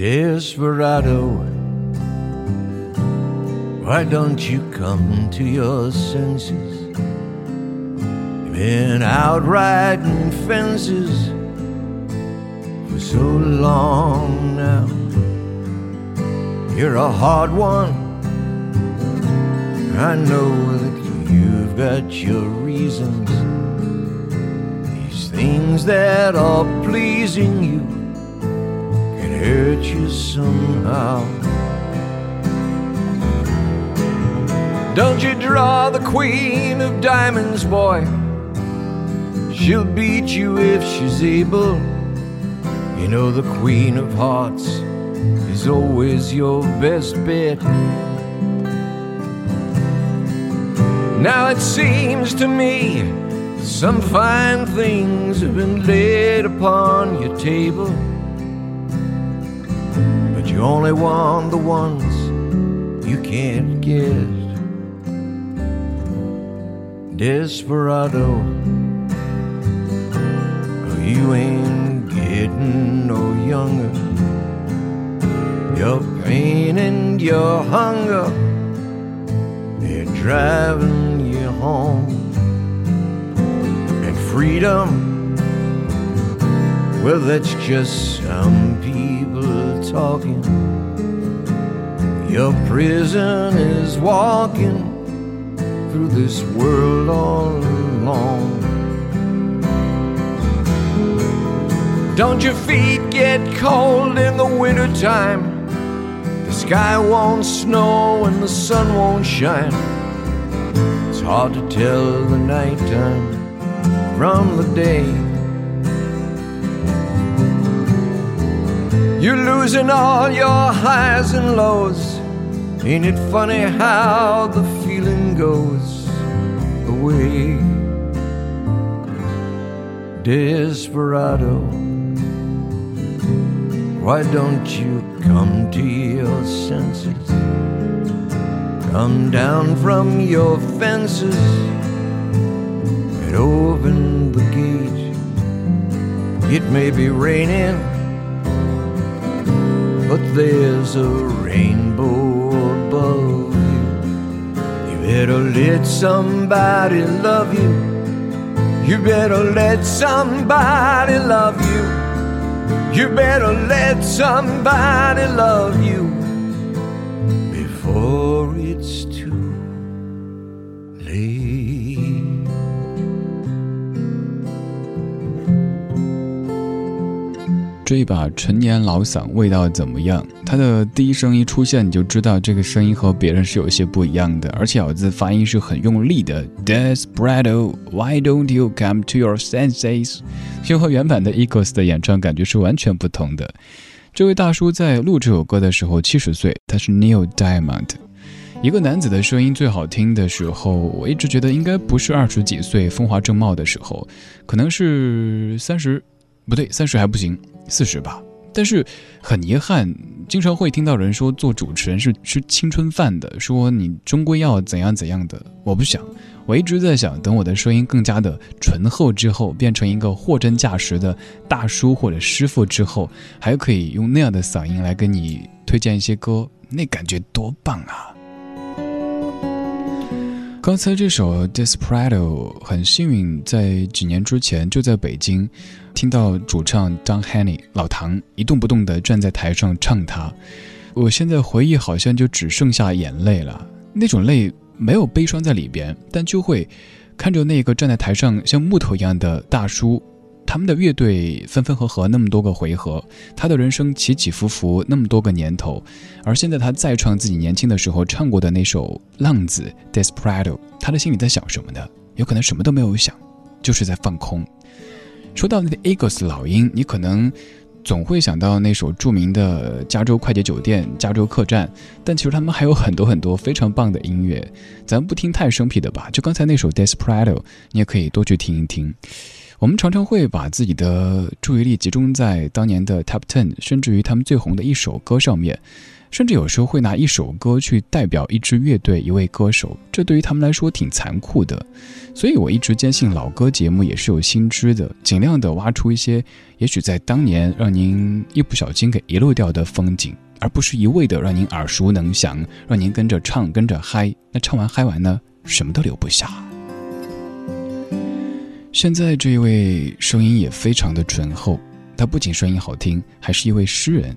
Desperado, why don't you come to your senses? You've been out riding fences for so long now. You're a hard one. I know that you've got your reasons. These things that are pleasing you hurt you somehow. Don't you draw the queen of diamonds, boy. She'll beat you if she's able. You know the queen of hearts is always your best bet. Now it seems to me some fine things have been laid upon your table, you only want the ones you can't get. Desperado, oh, you ain't getting no younger. Your pain and your hunger, they're driving you home. And freedom, well, that's just some people talking. Your prison is walking through this world all alone. Don't your feet get cold in the wintertime? The sky won't snow and the sun won't shine. It's hard to tell the nighttime from the day. You're losing all your highs and lows. Ain't it funny how the feeling goes away? Desperado, why don't you come to your senses? Come down from your fences and open the gate. It may be raining, but there's a rainbow above you. You better let somebody love you. You better let somebody love you. You better let somebody love you before it's too late. 这一把陈年老嗓味道怎么样？他的第一声一出现，你就知道这个声音和别人是有些不一样的，而且咬字发音是很用力的。Desperado, why don't you come to your senses？就和原版的 Eagles 的演唱感觉是完全不同的。这位大叔在录这首歌的时候七十岁，他是 Neil Diamond。一个男子的声音最好听的时候，我一直觉得应该不是二十几岁风华正茂的时候，可能是三十，不对，三十还不行。四十吧，但是很遗憾，经常会听到人说做主持人是吃青春饭的，说你终归要怎样怎样的。我不想，我一直在想，等我的声音更加的醇厚之后，变成一个货真价实的大叔或者师傅之后，还可以用那样的嗓音来跟你推荐一些歌，那感觉多棒啊！刚才这首《Desperado》很幸运，在几年之前就在北京听到主唱 Don Henny 老唐一动不动地站在台上唱他。我现在回忆好像就只剩下眼泪了，那种泪没有悲伤在里边，但就会看着那个站在台上像木头一样的大叔。他们的乐队分分合合那么多个回合，他的人生起起伏伏那么多个年头，而现在他再唱自己年轻的时候唱过的那首《浪子》（Desperado），他的心里在想什么呢？有可能什么都没有想，就是在放空。说到那个 Eagles 老鹰，你可能总会想到那首著名的《加州快捷酒店》《加州客栈》，但其实他们还有很多很多非常棒的音乐。咱不听太生僻的吧，就刚才那首《Desperado》，你也可以多去听一听。我们常常会把自己的注意力集中在当年的 Top Ten，甚至于他们最红的一首歌上面，甚至有时候会拿一首歌去代表一支乐队、一位歌手，这对于他们来说挺残酷的。所以我一直坚信，老歌节目也是有新知的，尽量的挖出一些也许在当年让您一不小心给遗漏掉的风景，而不是一味的让您耳熟能详，让您跟着唱、跟着嗨。那唱完嗨完呢，什么都留不下。现在这一位声音也非常的醇厚，他不仅声音好听，还是一位诗人。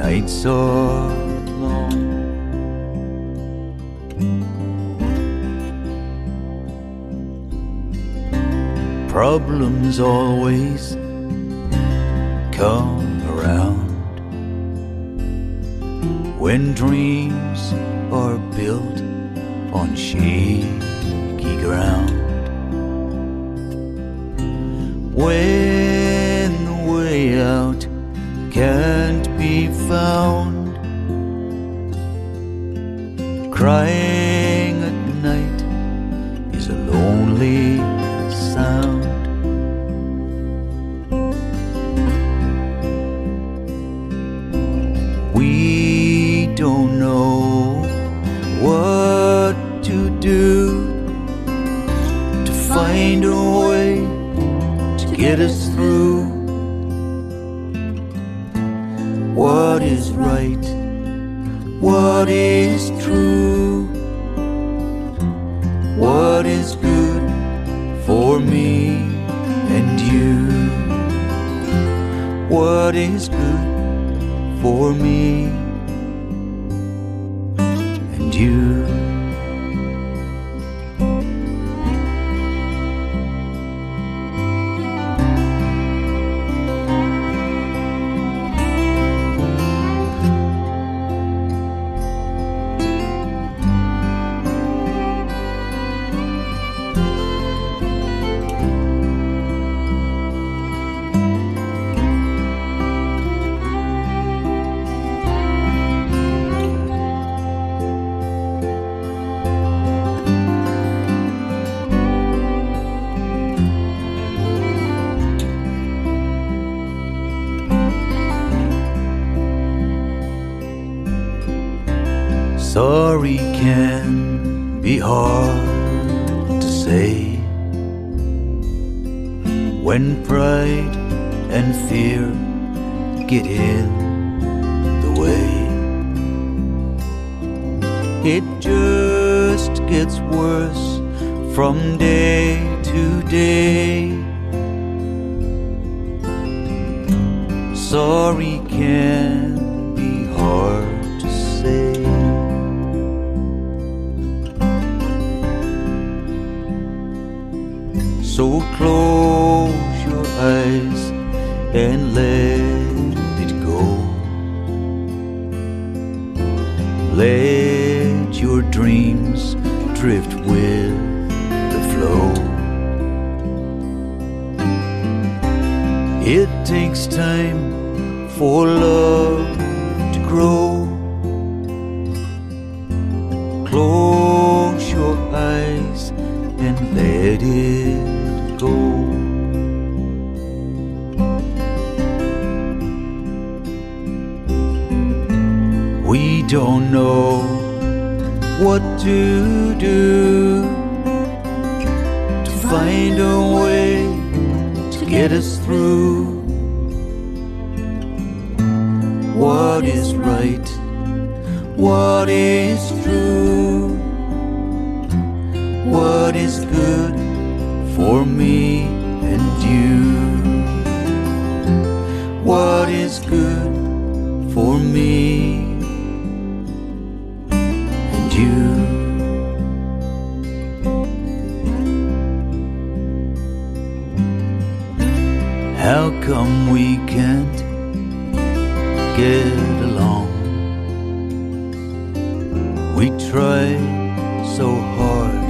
nights are long. Problems always come around when dreams are built on shaky ground. When the way out can't be found. Crying at night is a lonely sound. We don't know what to do to find a way to get us through. What is right, what is true, what is good for me and you, what is good for me day to day. Sorry can for love to grow. Close your eyes and let it go. We don't know what to do to find a way to get us through. What is right? What is true? What is good? for me and you. What is good for me and you? How get along. We try so hard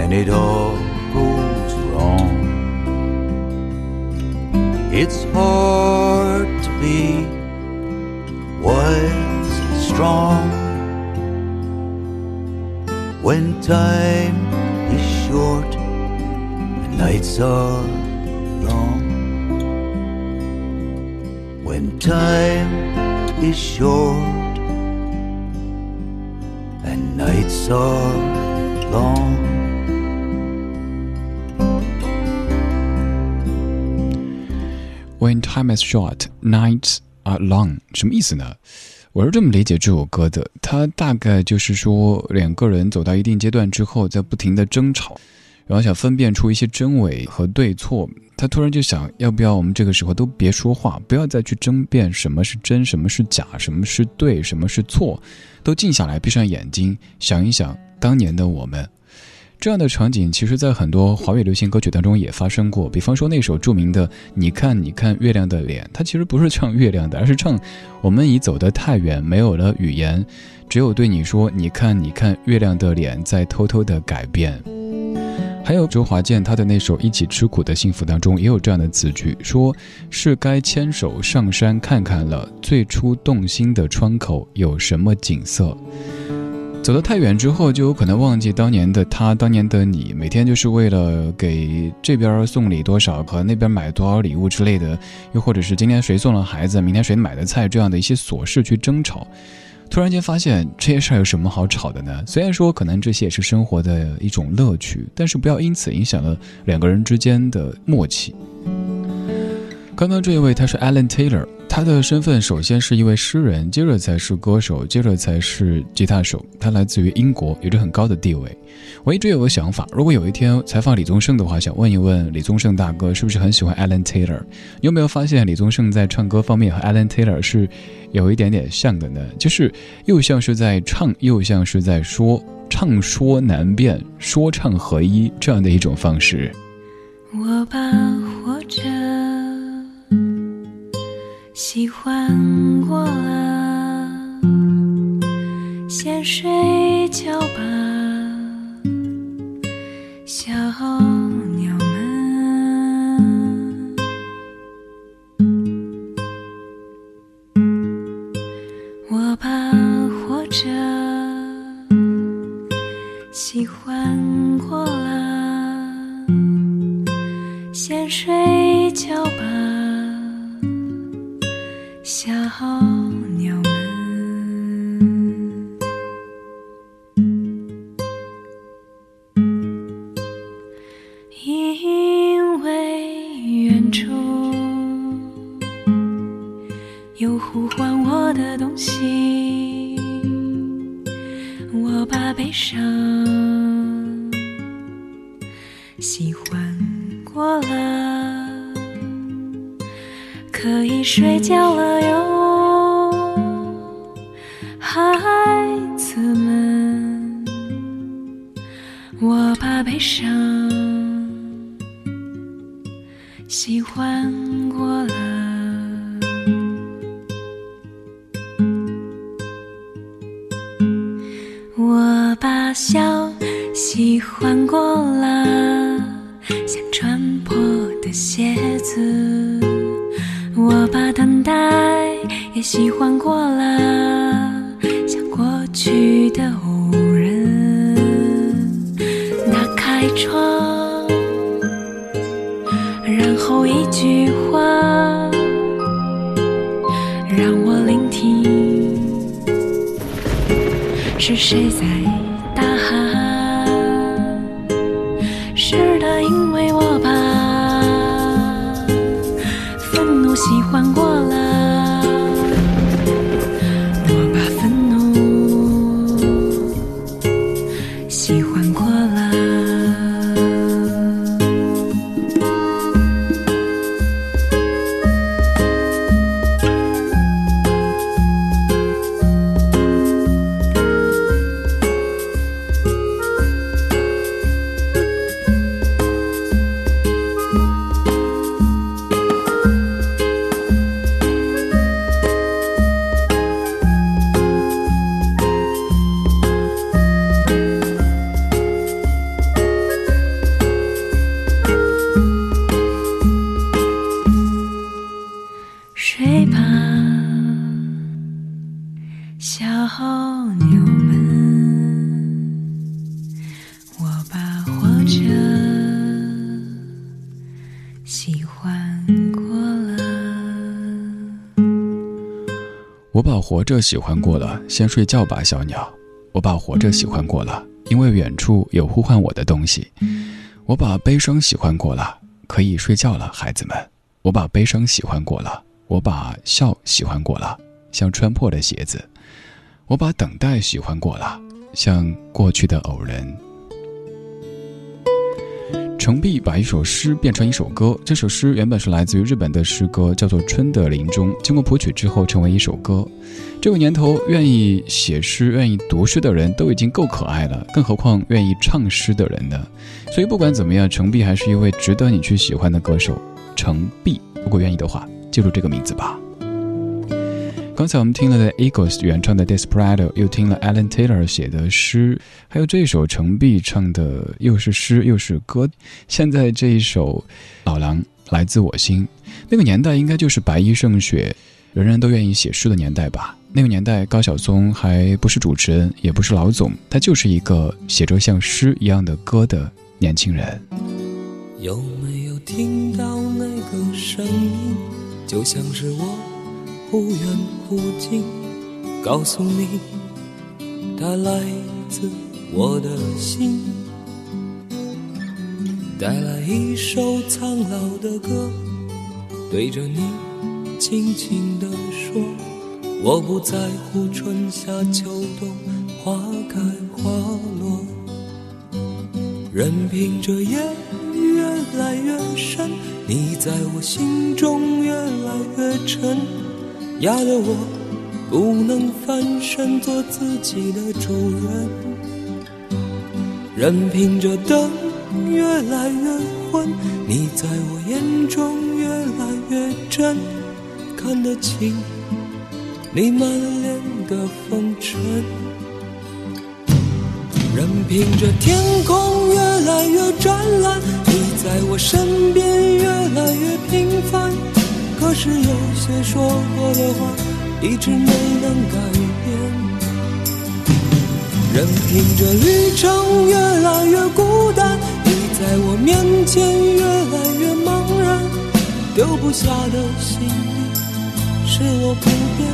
and it all goes wrong. It's hard to be wise and strong when time is short and nights are long. When time is short and nights are long. When time is short, nights are long，什么意思呢？我是这么理解这首歌的，它大概就是说两个人走到一定阶段之后，在不停的争吵，然后想分辨出一些真伪和对错。他突然就想，要不要我们这个时候都别说话，不要再去争辩什么是真，什么是假，什么是对，什么是错，都静下来，闭上眼睛，想一想当年的我们。这样的场景，其实在很多华语流行歌曲当中也发生过。比方说那首著名的《你看，你看月亮的脸》，它其实不是唱月亮的，而是唱我们已走得太远，没有了语言，只有对你说：“你看，你看月亮的脸在偷偷的改变。”还有周华健他的那首《一起吃苦的幸福》当中也有这样的词句，说是该牵手上山看看了，最初动心的窗口有什么景色。走得太远之后，就有可能忘记当年的他，当年的你，每天就是为了给这边送礼多少和那边买多少礼物之类的，又或者是今天谁送了孩子，明天谁买的菜这样的一些琐事去争吵。突然间发现这些事儿有什么好吵的呢？虽然说可能这些也是生活的一种乐趣，但是不要因此影响了两个人之间的默契。刚刚这一位他是 Alan Taylor。他的身份首先是一位诗人，接着才是歌手，接着才是吉他手。他来自于英国，有着很高的地位。我一直有个想法，如果有一天采访李宗盛的话，想问一问李宗盛大哥是不是很喜欢 Alan Taylor？你有没有发现李宗盛在唱歌方面和 Alan Taylor 是有一点点像的呢？就是又像是在唱，又像是在说，唱说难辨，说唱合一这样的一种方式。我把活着。喜欢过了，先睡觉吧，小鸟们。我怕活着，喜欢过了，先睡觉。小鸟我把笑喜欢过了，像穿破的鞋子。我把等待也喜欢过了，像过去的无人。打开窗，然后一句话让我聆听，是谁在小牛们，我把活着喜欢过了。我把活着喜欢过了，先睡觉吧，小鸟。我把活着喜欢过了，因为远处有呼唤我的东西。我把悲伤喜欢过了，可以睡觉了，孩子们。我把悲伤喜欢过了。我把笑喜欢过了，像穿破的鞋子；我把等待喜欢过了，像过去的偶然。程璧把一首诗变成一首歌，这首诗原本是来自于日本的诗歌，叫做《春的林中》，经过谱曲之后成为一首歌。这个年头，愿意写诗、愿意读诗的人都已经够可爱了，更何况愿意唱诗的人呢？所以不管怎么样，程璧还是一位值得你去喜欢的歌手。程璧，如果愿意的话。记住这个名字吧。刚才我们听了的 Eagles 原唱的《Desperado》，又听了 Alan Taylor 写的诗，还有这一首程璧唱的，又是诗又是歌。现在这一首《老狼》来自我心，那个年代应该就是白衣胜雪，人人都愿意写诗的年代吧。那个年代，高晓松还不是主持人，也不是老总，他就是一个写着像诗一样的歌的年轻人。有没有听到那个声音？就像是我忽远忽近，告诉你，它来自我的心，带来一首苍老的歌，对着你轻轻地说，我不在乎春夏秋冬，花开花落，任凭这夜越来越深。你在我心中越来越沉，压得我不能翻身做自己的主人。任凭这灯越来越昏，你在我眼中越来越真，看得清你满脸的风尘。任凭这天空越来越湛蓝，你在我身边越来越平凡。可是有些说过的话，一直没能改变。任凭这旅程越来越孤单，你在我面前越来越茫然。丢不下的行李，是我不变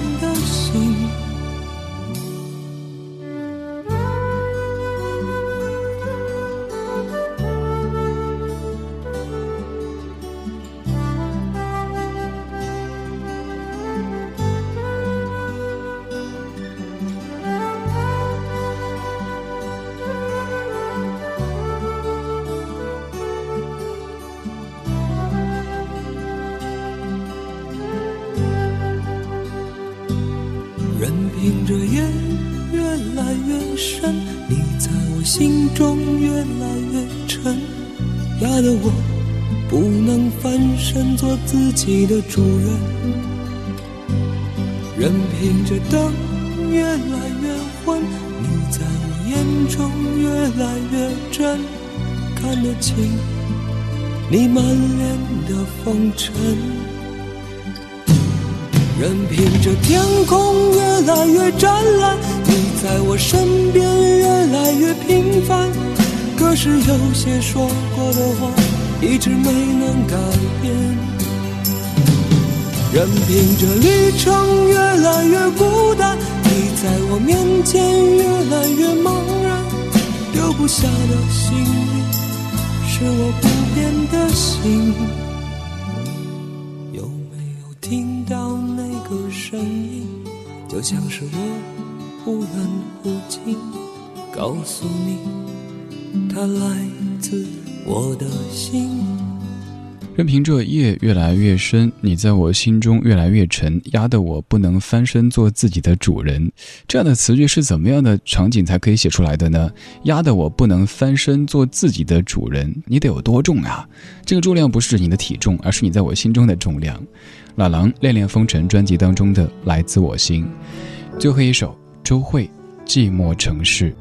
深，你在我心中越来越沉，压得我不能翻身做自己的主人，任凭这灯越来越昏，你在我眼中越来越真，看得清你满脸的风尘。任凭这天空越来越湛蓝，你在我身边越来越平凡，可是有些说过的话，一直没能改变。任凭这旅程越来越孤单，你在我面前越来越茫然。丢不下的行李，是我不变。的心。有没有听到那个声音？就像是我忽远忽近，告诉你，它来自我的心。任凭这夜越来越深，你在我心中越来越沉，压得我不能翻身做自己的主人。这样的词句是怎么样的场景才可以写出来的呢？压得我不能翻身做自己的主人，你得有多重啊？这个重量不是你的体重，而是你在我心中的重量。老狼《恋恋风尘》专辑当中的《来自我心》，最后一首周慧《寂寞城市》。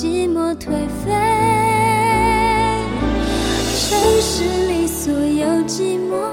寂寞颓废。城市里所有寂寞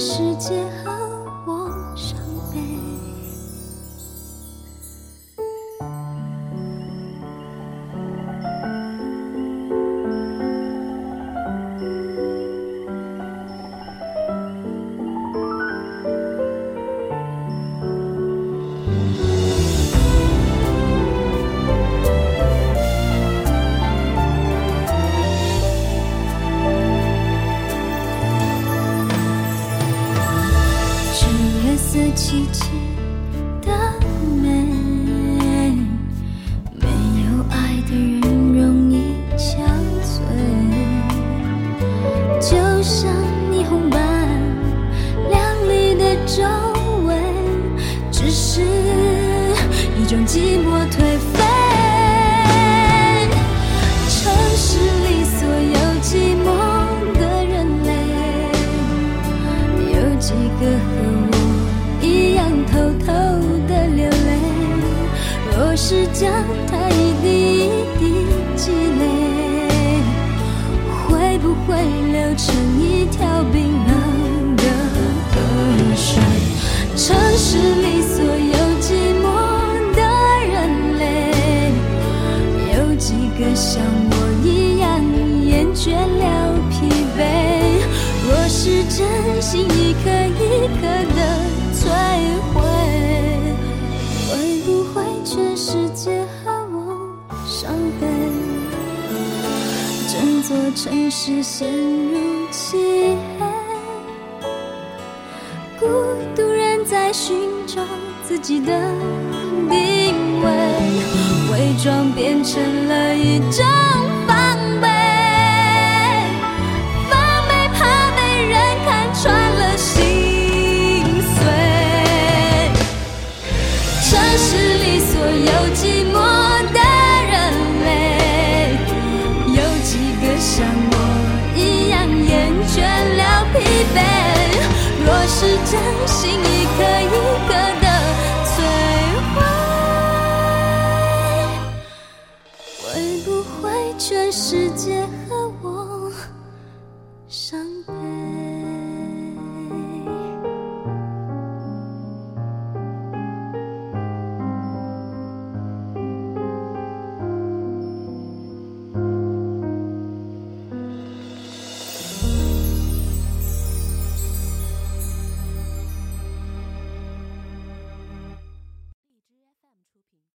世界。城市陷入漆黑孤独人在寻找自己的定位伪装变成了一种